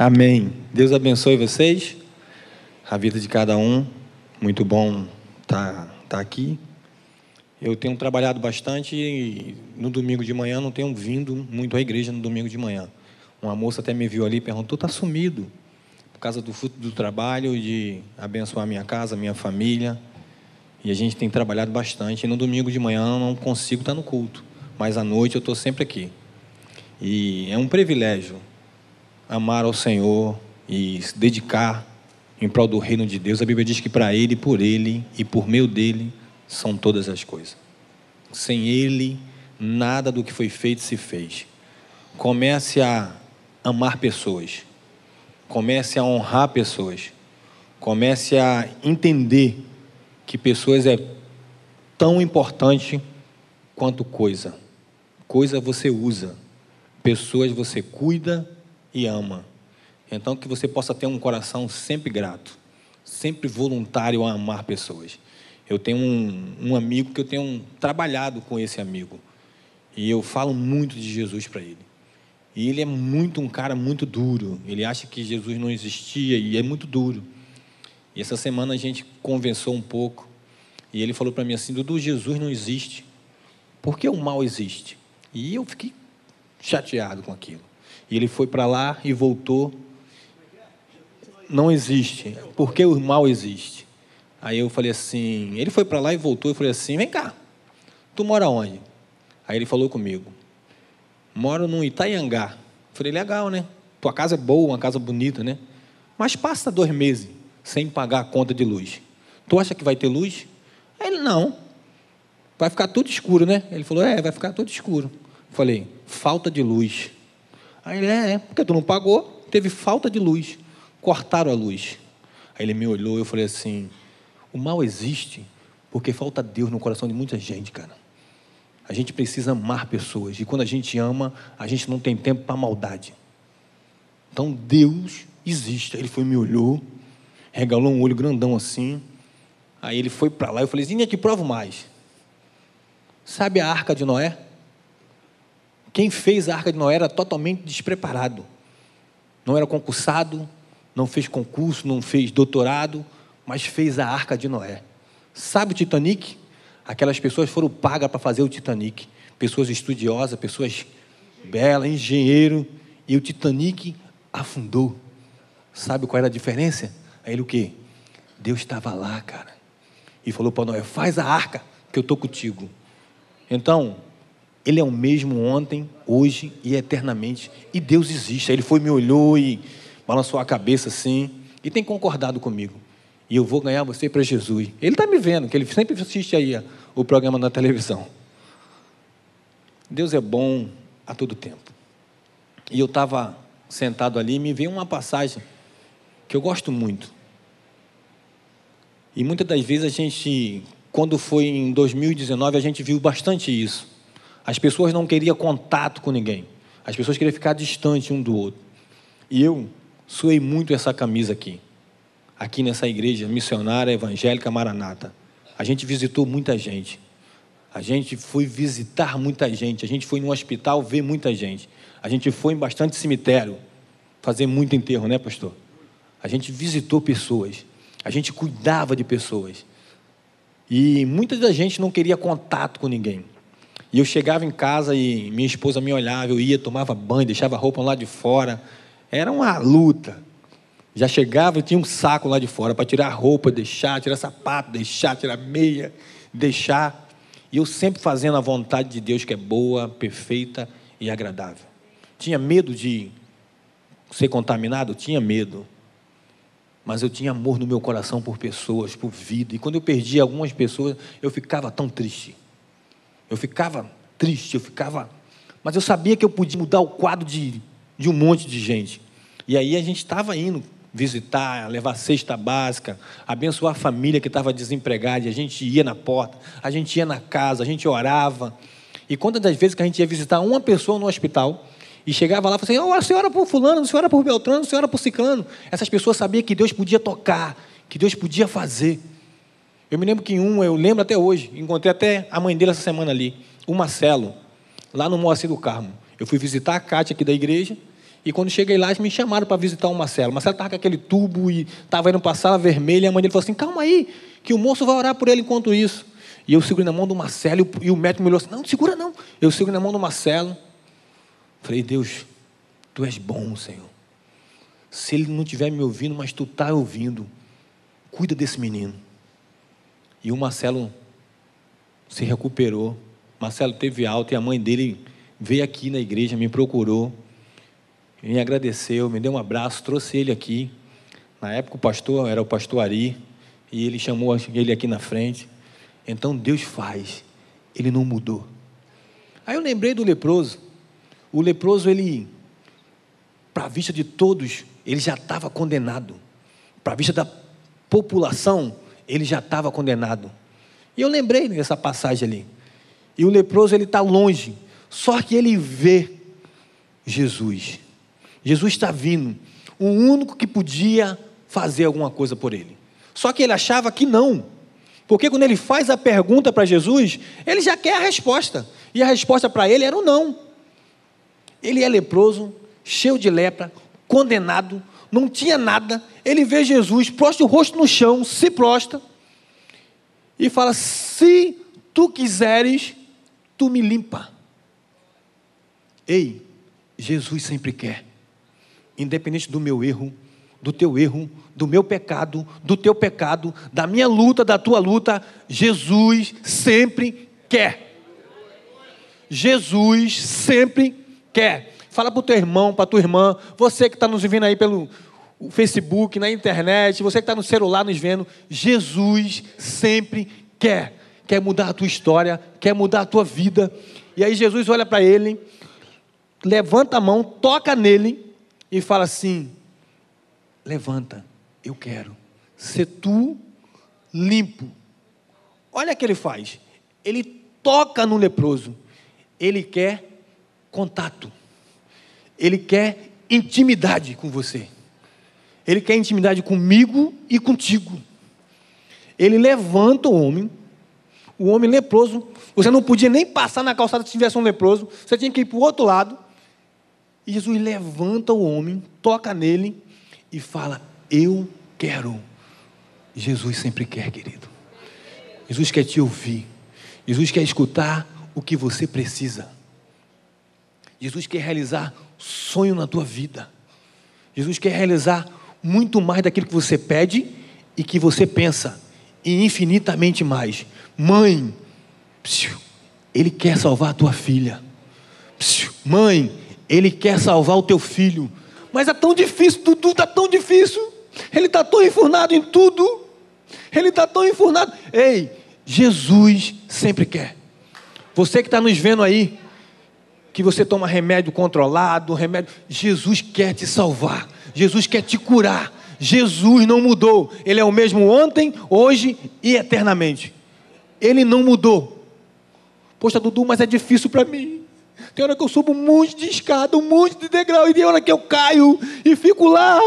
Amém. Deus abençoe vocês, a vida de cada um. Muito bom estar tá, tá aqui. Eu tenho trabalhado bastante e no domingo de manhã não tenho vindo muito à igreja no domingo de manhã. Uma moça até me viu ali e perguntou: está sumido? Por causa do fruto do trabalho, de abençoar minha casa, minha família. E a gente tem trabalhado bastante. E no domingo de manhã não consigo estar no culto, mas à noite eu estou sempre aqui. E é um privilégio amar ao Senhor e se dedicar em prol do reino de Deus. A Bíblia diz que para Ele, por Ele e por meio dele são todas as coisas. Sem Ele, nada do que foi feito se fez. Comece a amar pessoas. Comece a honrar pessoas. Comece a entender que pessoas é tão importante quanto coisa. Coisa você usa, pessoas você cuida e ama. Então que você possa ter um coração sempre grato, sempre voluntário a amar pessoas. Eu tenho um, um amigo que eu tenho trabalhado com esse amigo. E eu falo muito de Jesus para ele. E ele é muito um cara muito duro. Ele acha que Jesus não existia e é muito duro. E essa semana a gente conversou um pouco. E ele falou para mim assim: Dudu, Jesus não existe. Por que o mal existe? E eu fiquei chateado com aquilo. E ele foi para lá e voltou. Não existe. Por que o mal existe? Aí eu falei assim, ele foi para lá e voltou, eu falei assim, vem cá, tu mora onde? Aí ele falou comigo, moro no Itaiangá. Eu falei, legal, né? Tua casa é boa, uma casa bonita, né? Mas passa dois meses sem pagar a conta de luz. Tu acha que vai ter luz? Aí ele, não. Vai ficar tudo escuro, né? Ele falou, é, vai ficar tudo escuro. Eu falei, falta de luz. Aí ele, é, é, porque tu não pagou, teve falta de luz. Cortaram a luz. Aí ele me olhou e eu falei assim, o mal existe porque falta Deus no coração de muita gente, cara. A gente precisa amar pessoas. E quando a gente ama, a gente não tem tempo para maldade. Então Deus existe. Ele foi me olhou, regalou um olho grandão assim. Aí ele foi para lá. Eu falei: Zinha, te provo mais. Sabe a arca de Noé? Quem fez a arca de Noé era totalmente despreparado. Não era concursado, não fez concurso, não fez doutorado mas fez a arca de Noé. Sabe o Titanic? Aquelas pessoas foram pagas para fazer o Titanic. Pessoas estudiosas, pessoas belas, engenheiro. E o Titanic afundou. Sabe qual era a diferença? Aí ele o quê? Deus estava lá, cara. E falou para Noé: faz a arca, que eu estou contigo. Então, ele é o mesmo ontem, hoje e eternamente. E Deus existe. Aí ele foi, me olhou e balançou a cabeça assim. E tem concordado comigo e eu vou ganhar você para Jesus. Ele está me vendo, que ele sempre assiste aí o programa na televisão. Deus é bom a todo tempo. E eu estava sentado ali e me veio uma passagem que eu gosto muito. E muitas das vezes a gente, quando foi em 2019, a gente viu bastante isso. As pessoas não queriam contato com ninguém. As pessoas queriam ficar distante um do outro. E eu suei muito essa camisa aqui aqui nessa igreja missionária evangélica Maranata. A gente visitou muita gente. A gente foi visitar muita gente. A gente foi no hospital ver muita gente. A gente foi em bastante cemitério fazer muito enterro, né, pastor? A gente visitou pessoas. A gente cuidava de pessoas. E muita da gente não queria contato com ninguém. E eu chegava em casa e minha esposa me olhava, eu ia, tomava banho, deixava a roupa lá de fora. Era uma luta. Já chegava e tinha um saco lá de fora para tirar roupa, deixar, tirar sapato, deixar, tirar meia, deixar. E eu sempre fazendo a vontade de Deus que é boa, perfeita e agradável. Tinha medo de ser contaminado? Tinha medo. Mas eu tinha amor no meu coração por pessoas, por vida. E quando eu perdi algumas pessoas, eu ficava tão triste. Eu ficava triste, eu ficava. Mas eu sabia que eu podia mudar o quadro de, de um monte de gente. E aí a gente estava indo visitar, levar cesta básica, abençoar a família que estava desempregada, e a gente ia na porta, a gente ia na casa, a gente orava. E quantas das vezes que a gente ia visitar uma pessoa no hospital e chegava lá e falava assim: oh, a senhora por fulano, a senhora por Beltrano, a senhora por ciclano. Essas pessoas sabiam que Deus podia tocar, que Deus podia fazer. Eu me lembro que em um, eu lembro até hoje, encontrei até a mãe dele essa semana ali, o Marcelo, lá no Moacir do Carmo. Eu fui visitar a Cátia aqui da igreja, E quando cheguei lá, eles me chamaram para visitar o Marcelo. O Marcelo estava com aquele tubo e estava indo para a vermelha. E a mãe dele falou assim: calma aí, que o moço vai orar por ele enquanto isso. E eu seguro na mão do Marcelo e o médico me olhou assim: não, segura não. Eu seguro na mão do Marcelo. Falei: Deus, tu és bom, Senhor. Se ele não estiver me ouvindo, mas tu está ouvindo, cuida desse menino. E o Marcelo se recuperou. Marcelo teve alta e a mãe dele veio aqui na igreja, me procurou, me agradeceu, me deu um abraço, trouxe ele aqui. Na época o pastor era o pastor Ari, e ele chamou ele aqui na frente. Então Deus faz, ele não mudou. Aí eu lembrei do leproso. O leproso, ele, para a vista de todos, ele já estava condenado. Para a vista da população, ele já estava condenado. E eu lembrei dessa passagem ali. E o leproso, ele está longe. Só que ele vê Jesus. Jesus está vindo. O único que podia fazer alguma coisa por ele. Só que ele achava que não. Porque quando ele faz a pergunta para Jesus, ele já quer a resposta. E a resposta para ele era o não. Ele é leproso, cheio de lepra, condenado, não tinha nada. Ele vê Jesus, prostra o rosto no chão, se prostra e fala: Se tu quiseres, tu me limpa. Ei, Jesus sempre quer, independente do meu erro, do teu erro, do meu pecado, do teu pecado, da minha luta, da tua luta, Jesus sempre quer. Jesus sempre quer. Fala para o teu irmão, para a tua irmã, você que está nos vendo aí pelo Facebook, na internet, você que está no celular nos vendo, Jesus sempre quer. Quer mudar a tua história, quer mudar a tua vida. E aí Jesus olha para ele, levanta a mão, toca nele e fala assim: Levanta, eu quero ser tu limpo. Olha o que ele faz. Ele toca no leproso. Ele quer contato. Ele quer intimidade com você. Ele quer intimidade comigo e contigo. Ele levanta o homem, o homem leproso. Você não podia nem passar na calçada se tivesse um leproso. Você tinha que ir para o outro lado. E Jesus levanta o homem, toca nele e fala: Eu quero. Jesus sempre quer, querido. Jesus quer te ouvir. Jesus quer escutar o que você precisa. Jesus quer realizar sonho na tua vida. Jesus quer realizar muito mais daquilo que você pede e que você pensa, e infinitamente mais. Mãe, ele quer salvar a tua filha. Mãe, ele quer salvar o teu filho. Mas é tão difícil, tudo está tão difícil. Ele está tão enfurnado em tudo. Ele está tão enfurnado. Ei, Jesus sempre quer. Você que está nos vendo aí, que você toma remédio controlado, remédio. Jesus quer te salvar. Jesus quer te curar. Jesus não mudou. Ele é o mesmo ontem, hoje e eternamente. Ele não mudou. Poxa, Dudu, mas é difícil para mim. Tem hora que eu subo um monte de escada, um monte de degrau, e tem hora que eu caio e fico lá,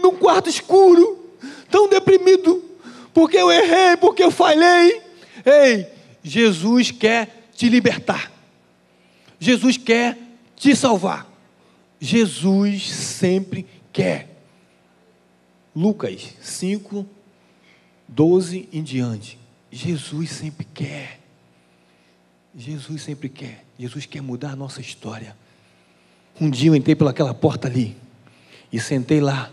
num quarto escuro, tão deprimido, porque eu errei, porque eu falhei. Ei, Jesus quer te libertar. Jesus quer te salvar. Jesus sempre quer. Lucas 5, 12 em diante. Jesus sempre quer. Jesus sempre quer. Jesus quer mudar a nossa história. Um dia eu entrei pelaquela porta ali e sentei lá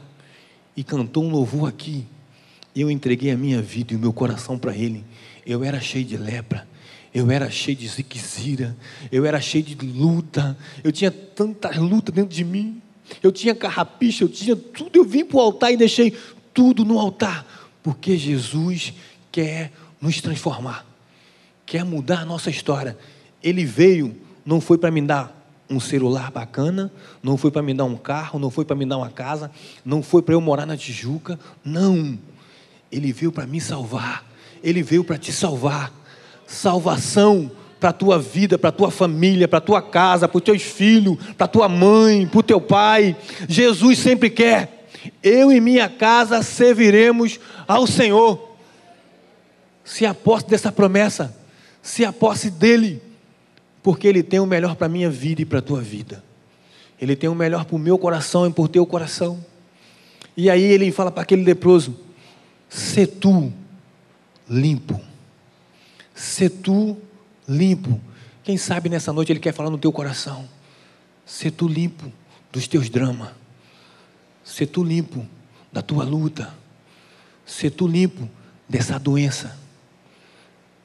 e cantou um louvor aqui. Eu entreguei a minha vida e o meu coração para Ele. Eu era cheio de lepra, eu era cheio de ziquezira, eu era cheio de luta, eu tinha tanta luta dentro de mim. Eu tinha carrapicha, eu tinha tudo. Eu vim para o altar e deixei tudo no altar, porque Jesus quer nos transformar, quer mudar a nossa história. Ele veio, não foi para me dar um celular bacana, não foi para me dar um carro, não foi para me dar uma casa, não foi para eu morar na Tijuca, não. Ele veio para me salvar, ele veio para te salvar. Salvação para a tua vida, para a tua família, para a tua casa, para os teus filhos, para a tua mãe, para o teu pai. Jesus sempre quer. Eu e minha casa serviremos ao Senhor. Se aposte dessa promessa, se aposte dele porque Ele tem o melhor para a minha vida e para a tua vida. Ele tem o melhor para o meu coração e para o teu coração. E aí ele fala para aquele leproso: Se tu limpo, se tu limpo. Quem sabe nessa noite ele quer falar no teu coração: Se tu limpo dos teus dramas, se tu limpo da tua luta, se tu limpo dessa doença,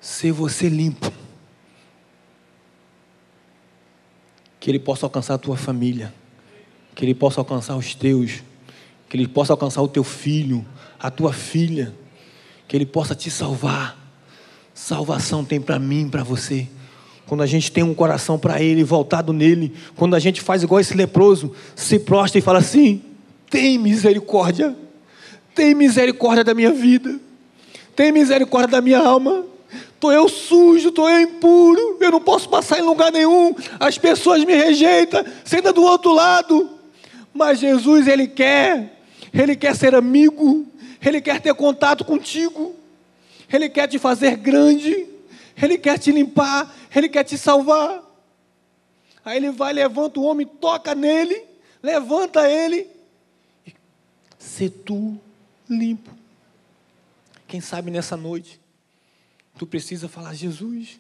se você limpo. Que Ele possa alcançar a tua família, que Ele possa alcançar os teus, que Ele possa alcançar o teu filho, a tua filha, que Ele possa te salvar. Salvação tem para mim, para você. Quando a gente tem um coração para Ele, voltado nele, quando a gente faz igual esse leproso, se prostra e fala assim: tem misericórdia, tem misericórdia da minha vida, tem misericórdia da minha alma. Estou eu sujo, estou eu impuro, eu não posso passar em lugar nenhum, as pessoas me rejeitam, senta do outro lado. Mas Jesus, Ele quer, Ele quer ser amigo, Ele quer ter contato contigo, Ele quer te fazer grande, Ele quer te limpar, Ele quer te salvar. Aí ele vai, levanta o homem, toca nele, levanta ele, se tu limpo. Quem sabe nessa noite Tu precisa falar, Jesus,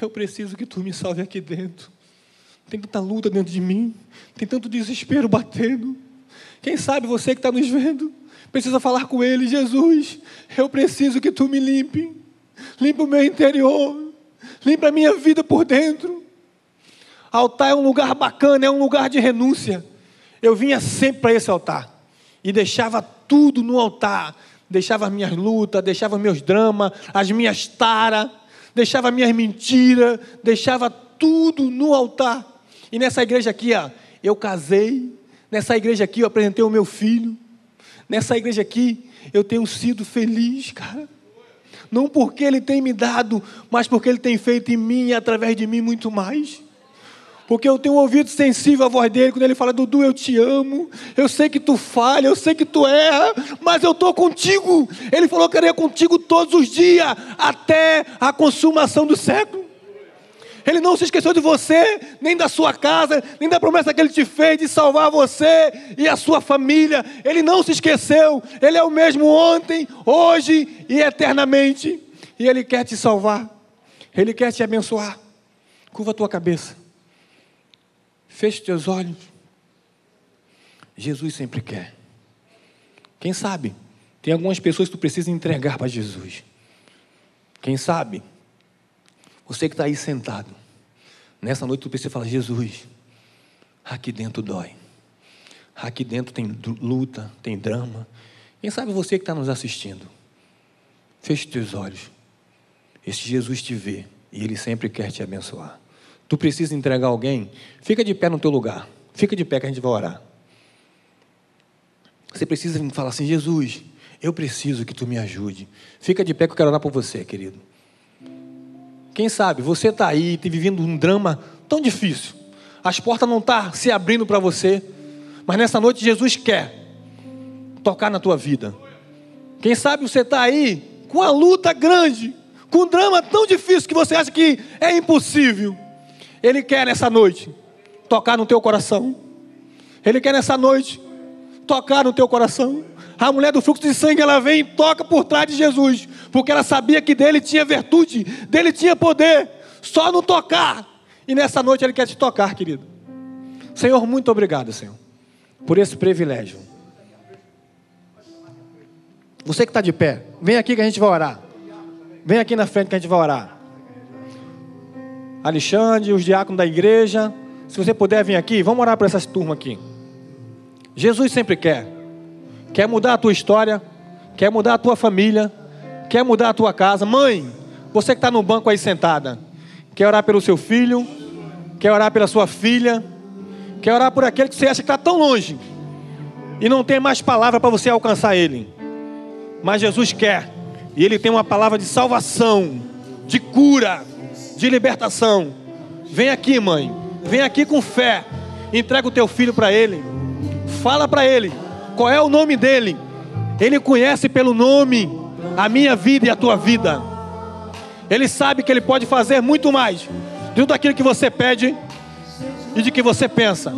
eu preciso que tu me salve aqui dentro. Tem tanta luta dentro de mim, tem tanto desespero batendo. Quem sabe você que está nos vendo, precisa falar com Ele, Jesus, eu preciso que tu me limpe. Limpa o meu interior, limpa a minha vida por dentro. Altar é um lugar bacana, é um lugar de renúncia. Eu vinha sempre para esse altar e deixava tudo no altar deixava as minhas lutas, deixava meus dramas, as minhas taras, deixava minhas mentiras, deixava tudo no altar. E nessa igreja aqui, ó, eu casei, nessa igreja aqui eu apresentei o meu filho, nessa igreja aqui eu tenho sido feliz, cara. Não porque ele tem me dado, mas porque ele tem feito em mim e através de mim muito mais. Porque eu tenho um ouvido sensível à voz dele quando ele fala: Dudu, eu te amo. Eu sei que tu falha, eu sei que tu erra, mas eu estou contigo. Ele falou que eu contigo todos os dias, até a consumação do século. Ele não se esqueceu de você, nem da sua casa, nem da promessa que ele te fez de salvar você e a sua família. Ele não se esqueceu. Ele é o mesmo ontem, hoje e eternamente. E ele quer te salvar. Ele quer te abençoar. Curva a tua cabeça. Feche teus olhos. Jesus sempre quer. Quem sabe? Tem algumas pessoas que tu precisa entregar para Jesus. Quem sabe? Você que está aí sentado. Nessa noite tu precisa falar: Jesus, aqui dentro dói. Aqui dentro tem luta, tem drama. Quem sabe você que está nos assistindo? Feche teus olhos. Esse Jesus te vê e Ele sempre quer te abençoar tu precisa entregar alguém, fica de pé no teu lugar. Fica de pé que a gente vai orar. Você precisa falar assim: Jesus, eu preciso que tu me ajude. Fica de pé que eu quero orar por você, querido. Quem sabe você está aí, tem vivendo um drama tão difícil. As portas não estão tá se abrindo para você. Mas nessa noite Jesus quer tocar na tua vida. Quem sabe você está aí com uma luta grande, com um drama tão difícil que você acha que é impossível. Ele quer nessa noite tocar no teu coração. Ele quer nessa noite tocar no teu coração. A mulher do fluxo de sangue, ela vem e toca por trás de Jesus, porque ela sabia que dele tinha virtude, dele tinha poder, só no tocar. E nessa noite ele quer te tocar, querido. Senhor, muito obrigado, Senhor, por esse privilégio. Você que está de pé, vem aqui que a gente vai orar. Vem aqui na frente que a gente vai orar. Alexandre, os diáconos da igreja. Se você puder vir aqui, vamos orar para essas turmas aqui. Jesus sempre quer. Quer mudar a tua história, quer mudar a tua família, quer mudar a tua casa. Mãe, você que está no banco aí sentada, quer orar pelo seu filho, quer orar pela sua filha, quer orar por aquele que você acha que está tão longe e não tem mais palavra para você alcançar ele. Mas Jesus quer, e ele tem uma palavra de salvação, de cura, de libertação. Vem aqui, mãe. Vem aqui com fé. Entrega o teu filho para ele. Fala para ele qual é o nome dele. Ele conhece pelo nome a minha vida e a tua vida. Ele sabe que ele pode fazer muito mais de tudo aquilo que você pede e de que você pensa.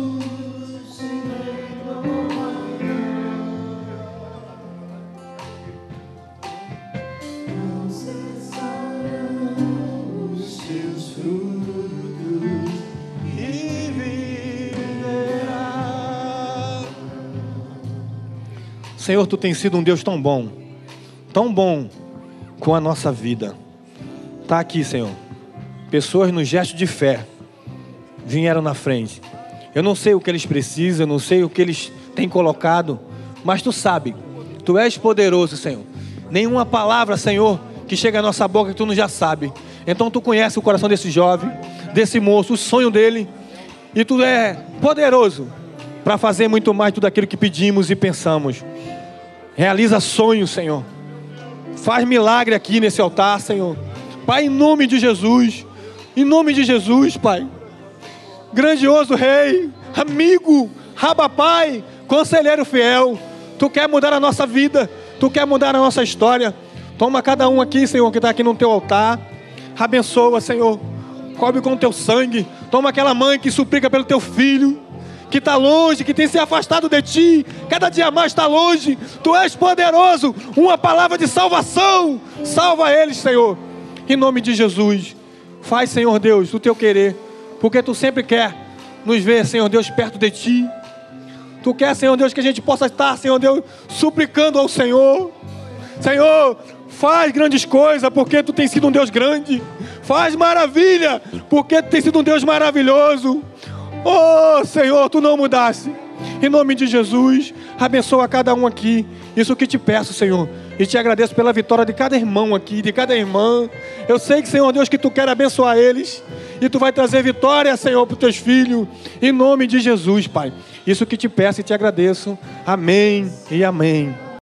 Senhor, tu tens sido um Deus tão bom, tão bom com a nossa vida. Está aqui, Senhor. Pessoas no gesto de fé vieram na frente. Eu não sei o que eles precisam, eu não sei o que eles têm colocado, mas tu sabe. Tu és poderoso, Senhor. Nenhuma palavra, Senhor, que chega à nossa boca que tu não já sabe. Então tu conhece o coração desse jovem, desse moço, o sonho dele, e tu é poderoso para fazer muito mais tudo aquilo que pedimos e pensamos. Realiza sonhos, Senhor. Faz milagre aqui nesse altar, Senhor. Pai, em nome de Jesus. Em nome de Jesus, Pai. Grandioso Rei, amigo, Raba Pai, conselheiro fiel. Tu quer mudar a nossa vida. Tu quer mudar a nossa história. Toma cada um aqui, Senhor, que está aqui no teu altar. Abençoa, Senhor. Cobre com o teu sangue. Toma aquela mãe que suplica pelo teu filho que está longe, que tem se afastado de ti, cada dia mais está longe. Tu és poderoso, uma palavra de salvação. Salva eles, Senhor, em nome de Jesus. Faz, Senhor Deus, o teu querer, porque tu sempre quer nos ver, Senhor Deus, perto de ti. Tu quer, Senhor Deus, que a gente possa estar, Senhor Deus, suplicando ao Senhor. Senhor, faz grandes coisas, porque tu tens sido um Deus grande. Faz maravilha, porque tu tens sido um Deus maravilhoso. Oh, Senhor, tu não mudaste. Em nome de Jesus, abençoa cada um aqui. Isso que te peço, Senhor. E te agradeço pela vitória de cada irmão aqui, de cada irmã. Eu sei que, Senhor Deus, que tu quer abençoar eles. E tu vai trazer vitória, Senhor, para os teus filhos. Em nome de Jesus, Pai. Isso que te peço e te agradeço. Amém e amém.